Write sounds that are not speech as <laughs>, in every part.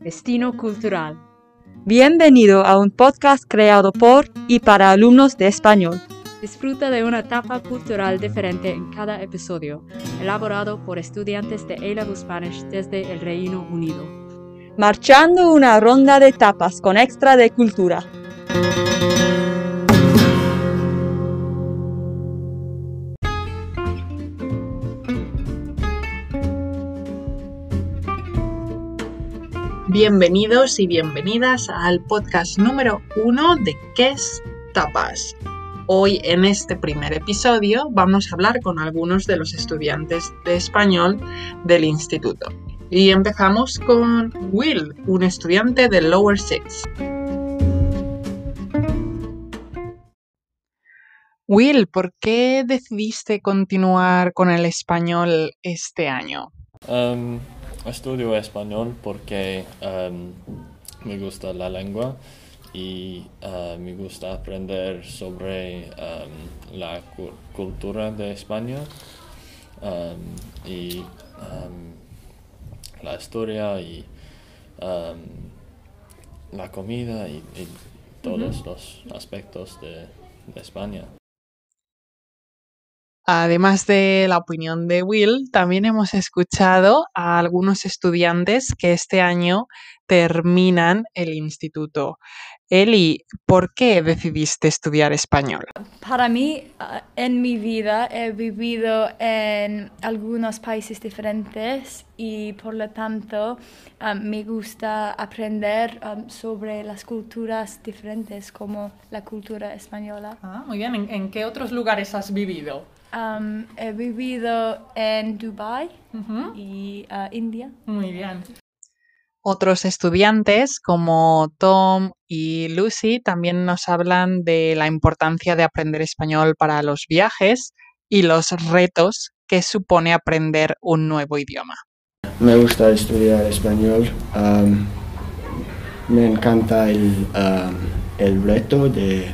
Destino Cultural. Bienvenido a un podcast creado por y para alumnos de español. Disfruta de una etapa cultural diferente en cada episodio, elaborado por estudiantes de A-Level Spanish desde el Reino Unido. Marchando una ronda de tapas con extra de cultura. Bienvenidos y bienvenidas al podcast número uno de ¿Qué es tapas? Hoy en este primer episodio vamos a hablar con algunos de los estudiantes de español del instituto. Y empezamos con Will, un estudiante de Lower Six. Will, ¿por qué decidiste continuar con el español este año? Um, estudio español porque um, me gusta la lengua y uh, me gusta aprender sobre um, la cu- cultura de España um, y la historia y la comida y, y todos los aspectos de, de España. Además de la opinión de Will, también hemos escuchado a algunos estudiantes que este año terminan el instituto. Eli, ¿por qué decidiste estudiar español? Para mí, ah, en mi vida he vivido en algunos países diferentes y por lo tanto ah, me gusta aprender ah, sobre las culturas diferentes como la cultura española. Ah, muy bien. ¿En, en qué otros lugares has vivido? Am, he vivido en Dubai Ujú, y ah, India. Muy bien. Otros estudiantes como Tom y Lucy también nos hablan de la importancia de aprender español para los viajes y los retos que supone aprender un nuevo idioma. Me gusta estudiar español. am, me encanta el, am, el reto de,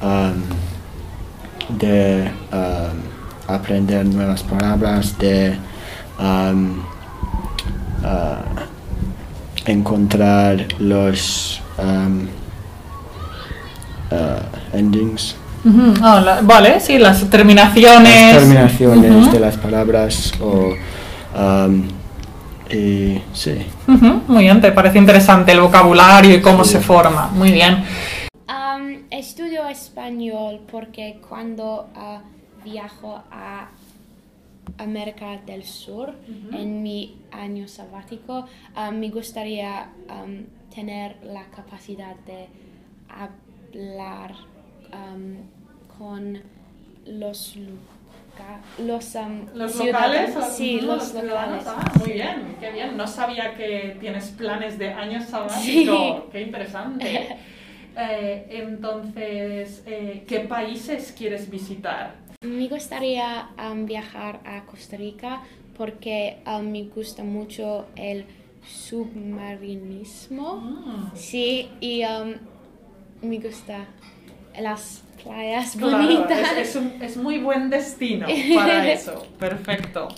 am, de am, aprender nuevas palabras, de am, ah, encontrar los am, ah, endings, ah, la- vale, sí, las terminaciones. las terminaciones de las palabras o am, y sí. muy bien, te parece interesante el vocabulario y cómo se forma. Muy bien. Estudio español porque cuando ah, viajo a América del Sur en mi año sabático, ah, me gustaría tener la capacidad de hablar con los los, ¿Los locales? Sí, Ujú, los locales. Ah, muy bien, qué bien. No sabía que tienes planes de año sabático. <laughs> Sí. Qué interesante. <laughs> Eh, entonces, eh, ¿qué países quieres visitar? Me gustaría am, viajar a Costa Rica porque am, me gusta mucho el submarinismo. Mm, Sí, y am, me gusta las playas Claro, bonitas. es, es un- es muy buen destino <laughs> para eso. Perfecto.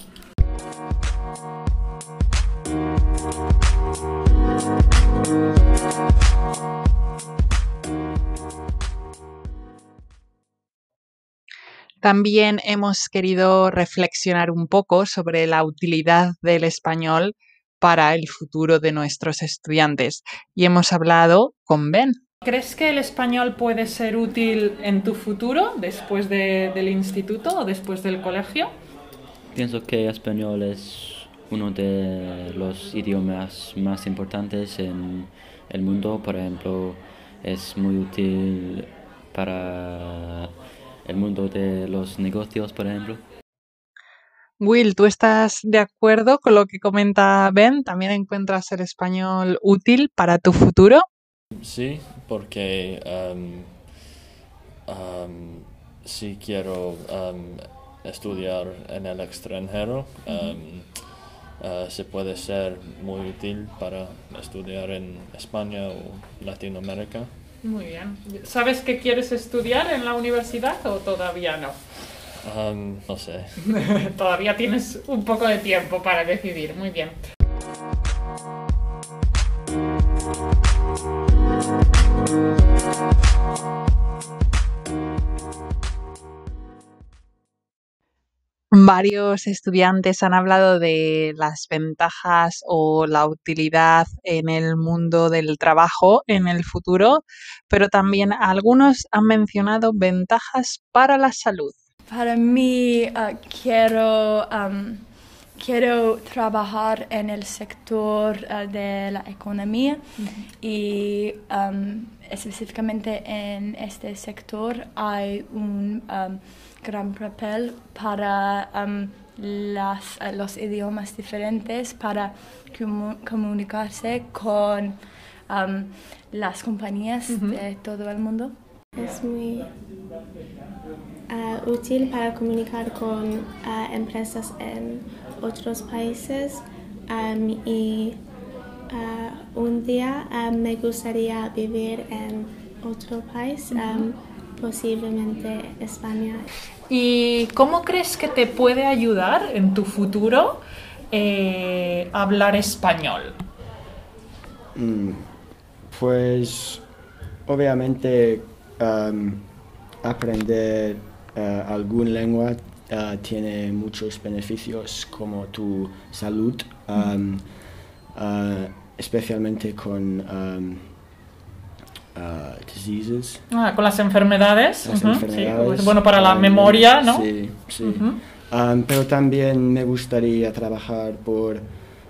También hemos querido reflexionar un poco sobre la utilidad del español para el futuro de nuestros estudiantes y hemos hablado con Ben. ¿Crees que el español puede ser útil en tu futuro después de- del instituto o después del colegio? Pienso que español es uno de los idiomas más importantes en el mundo. Por ejemplo, es muy útil para el mundo de los negocios, por ejemplo. Will, ¿tú estás de acuerdo con lo que comenta Ben? ¿También encuentras el español útil para tu futuro? Sí, porque um, um, si quiero um, estudiar en el extranjero, uh, se puede ser muy útil para estudiar en España o Latinoamérica. Muy bien. ¿Sabes qué quieres estudiar en la universidad o todavía no? Um, no sé. <laughs> todavía tienes un poco de tiempo para decidir. Muy bien. Varios estudiantes han hablado de las ventajas o la utilidad en el mundo del trabajo en el futuro, pero también algunos han mencionado ventajas para la salud. Para mí, uh, quiero, um, quiero trabajar en el sector uh, de la economía y um, específicamente en este sector hay un um, gran papel para um, las, uh, los idiomas diferentes, para comu- comunicarse con um, las compañías de todo el mundo. Es muy ah, útil para comunicar con ah, empresas en otros países am, y ah, un día me gustaría vivir en otro país, posiblemente España. ¿Y cómo crees que te puede ayudar en tu futuro eh, hablar español? Mm, Pues obviamente am, aprender eh, algún lengua eh, tiene muchos beneficios como tu salud, especialmente con ah, diseases. Ah, con las enfermedades. las ujú, sí, enfermedades. es bueno para la am, memoria, ¿no? Sí, sí. Ujú. Am, pero también me gustaría trabajar por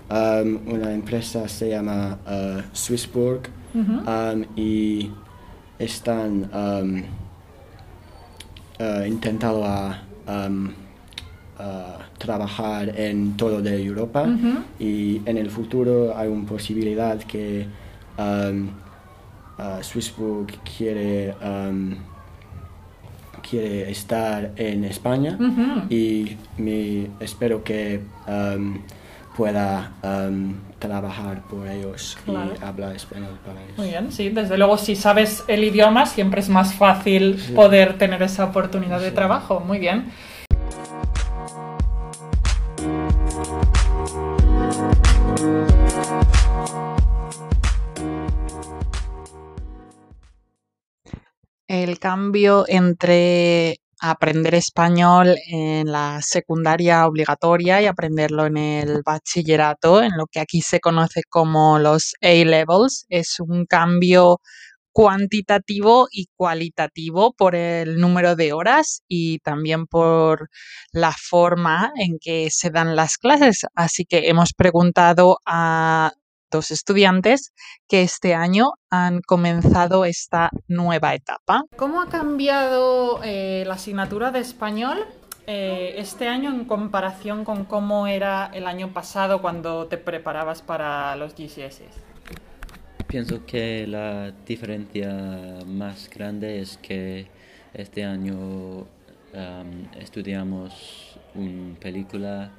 am, una empresa se llama ah, Swissborg Ujú. am, y están am, ah, intentando a, am, a trabajar en todo de Europa y en el futuro hay una posibilidad que am, Swissborg quiere am, quiere estar en España y me, espero que um, pueda um, trabajar por ellos Claro. y hablar español para ellos. Muy bien, sí, desde luego si sabes el idioma siempre es más fácil poder tener esa oportunidad de trabajo. Muy bien. Cambio entre aprender español en la secundaria obligatoria y aprenderlo en el bachillerato, en lo que aquí se conoce como los A-levels, es un cambio cuantitativo y cualitativo por el número de horas y también por la forma en que se dan las clases. Así que hemos preguntado a dos estudiantes que este año han comenzado esta nueva etapa. ¿Cómo ha cambiado eh, la asignatura de español eh, este año en comparación con cómo era el año pasado cuando te preparabas para los GCSEs? Pienso que la diferencia más grande es que este año am, estudiamos una película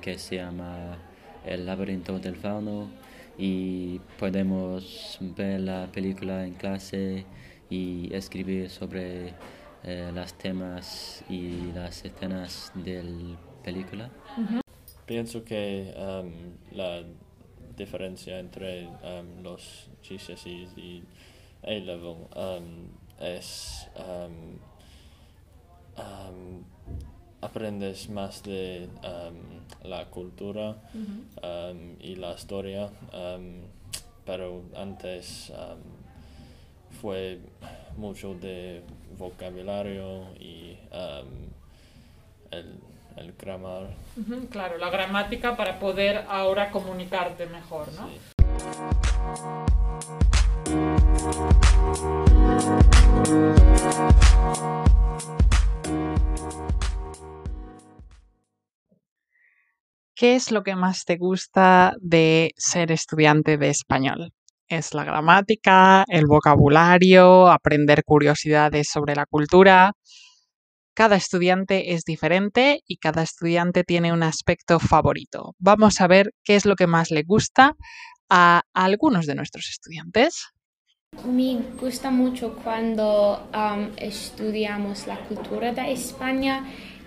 que se llama El laberinto del fauno y podemos ver la película en clase y escribir sobre eh, los temas y las escenas de la película. Pienso que um, la diferencia entre um, los GCSEs y A-Level um, es um, um, aprendes más de um, la cultura um, y la historia, um, pero antes fue mucho de vocabulario y el, el grammar. Claro, la gramática para poder ahora comunicarte mejor, ¿no? sí. ¿Qué es lo que más te gusta de ser estudiante de español? ¿Es la gramática, el vocabulario, aprender curiosidades sobre la cultura? Cada estudiante es diferente y cada estudiante tiene un aspecto favorito. Vamos a ver qué es lo que más le gusta a algunos de nuestros estudiantes. Me gusta mucho cuando um, estudiamos la cultura de España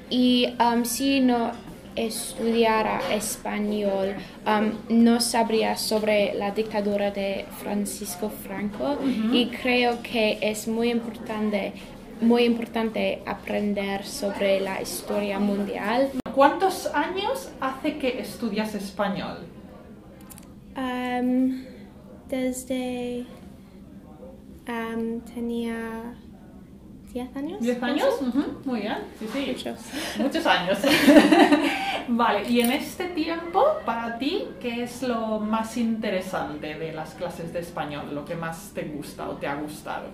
y um, si no estudiara español um, no sabría sobre la dictadura de Francisco Franco y creo que es muy importante muy importante aprender sobre la historia mundial. ¿Cuántos años hace que estudias español? Am, desde am, tenía 10 años. ¿Diez años? Ujú, Muy bien, sí, sí. Muchos. Muchos años. <laughs> vale, y en este tiempo, para ti, ¿qué es lo más interesante de las clases de español? ¿Lo que más te gusta o te ha gustado?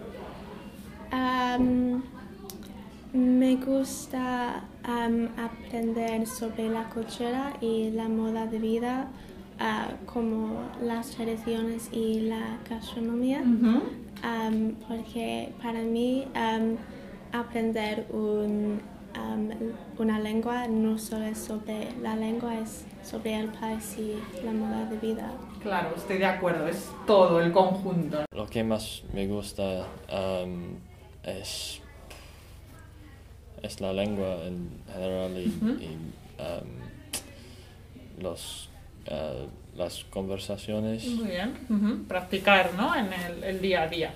Me gusta aprender sobre la cultura y la moda de vida, ah, como las tradiciones y la gastronomía. Am, porque para mí aprender un, una lengua no solo es sobre la lengua, es sobre el país y la moda de vida. Claro, estoy de acuerdo, es todo el conjunto. Lo que más me gusta um, es, es la lengua en general y, y, um, los, uh, las conversaciones. Muy bien. Practicar, ¿no? En el, el día a día.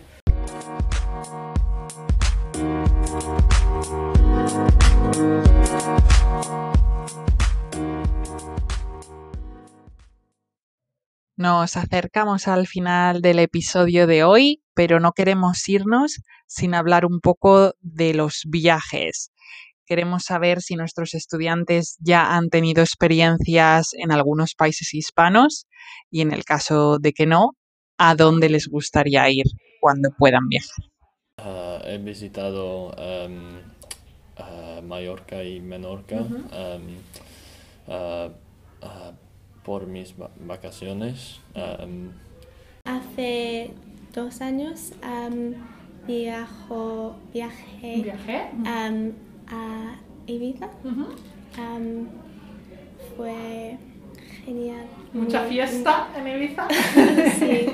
Nos acercamos al final del episodio de hoy, pero no queremos irnos sin hablar un poco de los viajes. Queremos saber si nuestros estudiantes ya han tenido experiencias en algunos países hispanos y en el caso de que no, a dónde les gustaría ir cuando puedan viajar. Uh, he visitado um, uh, Mallorca y Menorca um, uh, uh, por mis va- vacaciones. Um, Hace dos años viajo, viajé ¿Viajé? Ibiza. Fue genial. Mucha Muy- fiesta en Ibiza. <laughs> Sí,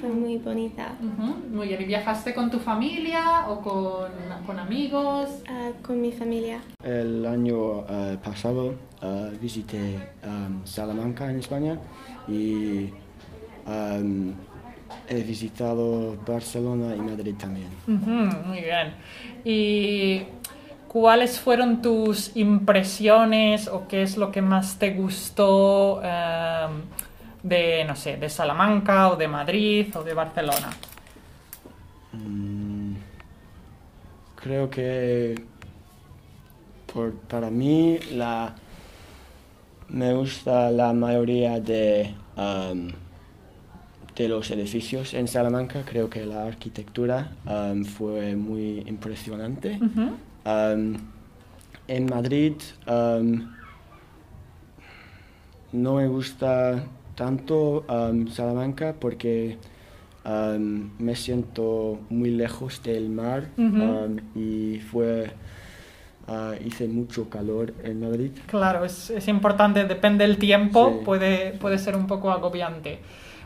fue muy bonita. Ujú, Muy bien, ¿y viajaste con tu familia o con, con amigos? Ah, con mi familia. El año eh, pasado eh, visité Salamanca en España y he visitado Barcelona y Madrid también. Muy bien. ¿Y cuáles fueron tus impresiones o qué es lo que más te gustó em, de, no sé, de Salamanca o de Madrid o de Barcelona? Mm, creo que para mí la, me gusta la mayoría de, am, de los edificios en Salamanca. Creo que la arquitectura am, fue muy impresionante. Am, en Madrid am, no me gusta tanto am, Salamanca porque me siento muy lejos del mar y fue ah, hice mucho calor en Madrid. Claro, es, es importante, depende del tiempo, Sí. puede, puede ser un poco agobiante.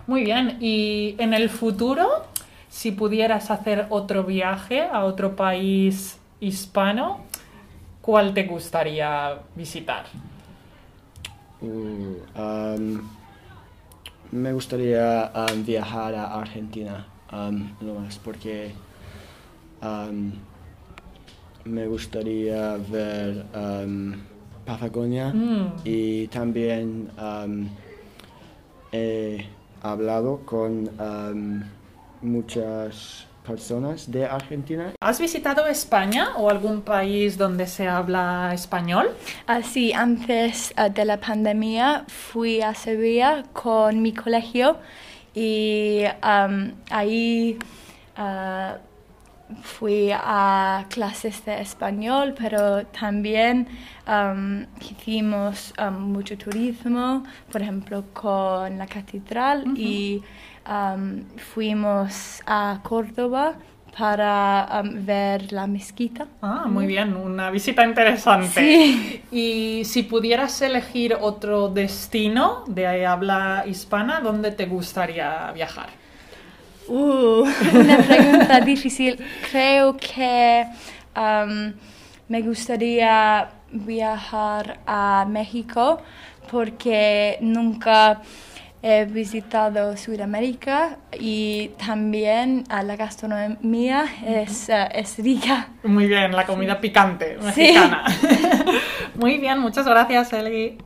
Muy bien, y en el futuro, si pudieras hacer otro viaje a otro país hispano, ¿cuál te gustaría visitar? Uh, am, me gustaría am, viajar a Argentina am, no más porque am, me gustaría ver Patagonia Mm. y también am, he hablado con am, muchas personas de Argentina ¿Has visitado España o algún país donde se habla español? Así, antes ah, de la pandemia fui a Sevilla con mi colegio y am, ahí ah, fui a clases de español, pero también am, hicimos am, mucho turismo, por ejemplo, con la catedral y am, fuimos a Córdoba para am, ver la mezquita. Ah, muy bien, una visita interesante. Sí. Y si pudieras elegir otro destino de habla hispana, ¿dónde te gustaría viajar? Uh, <laughs> una pregunta difícil. Creo que am, me gustaría viajar a México porque nunca he visitado Sudamérica y también a la gastronomía es, eh, es rica. Muy bien, la comida picante mexicana. <laughs> Muy bien, muchas gracias, Elgi.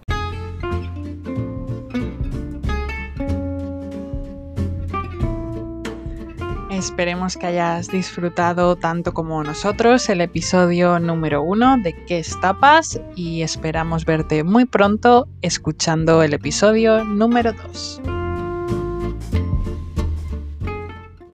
Esperemos que hayas disfrutado tanto como nosotros el episodio número uno de ¿Qué es tapas? y esperamos verte muy pronto escuchando el episodio número 2.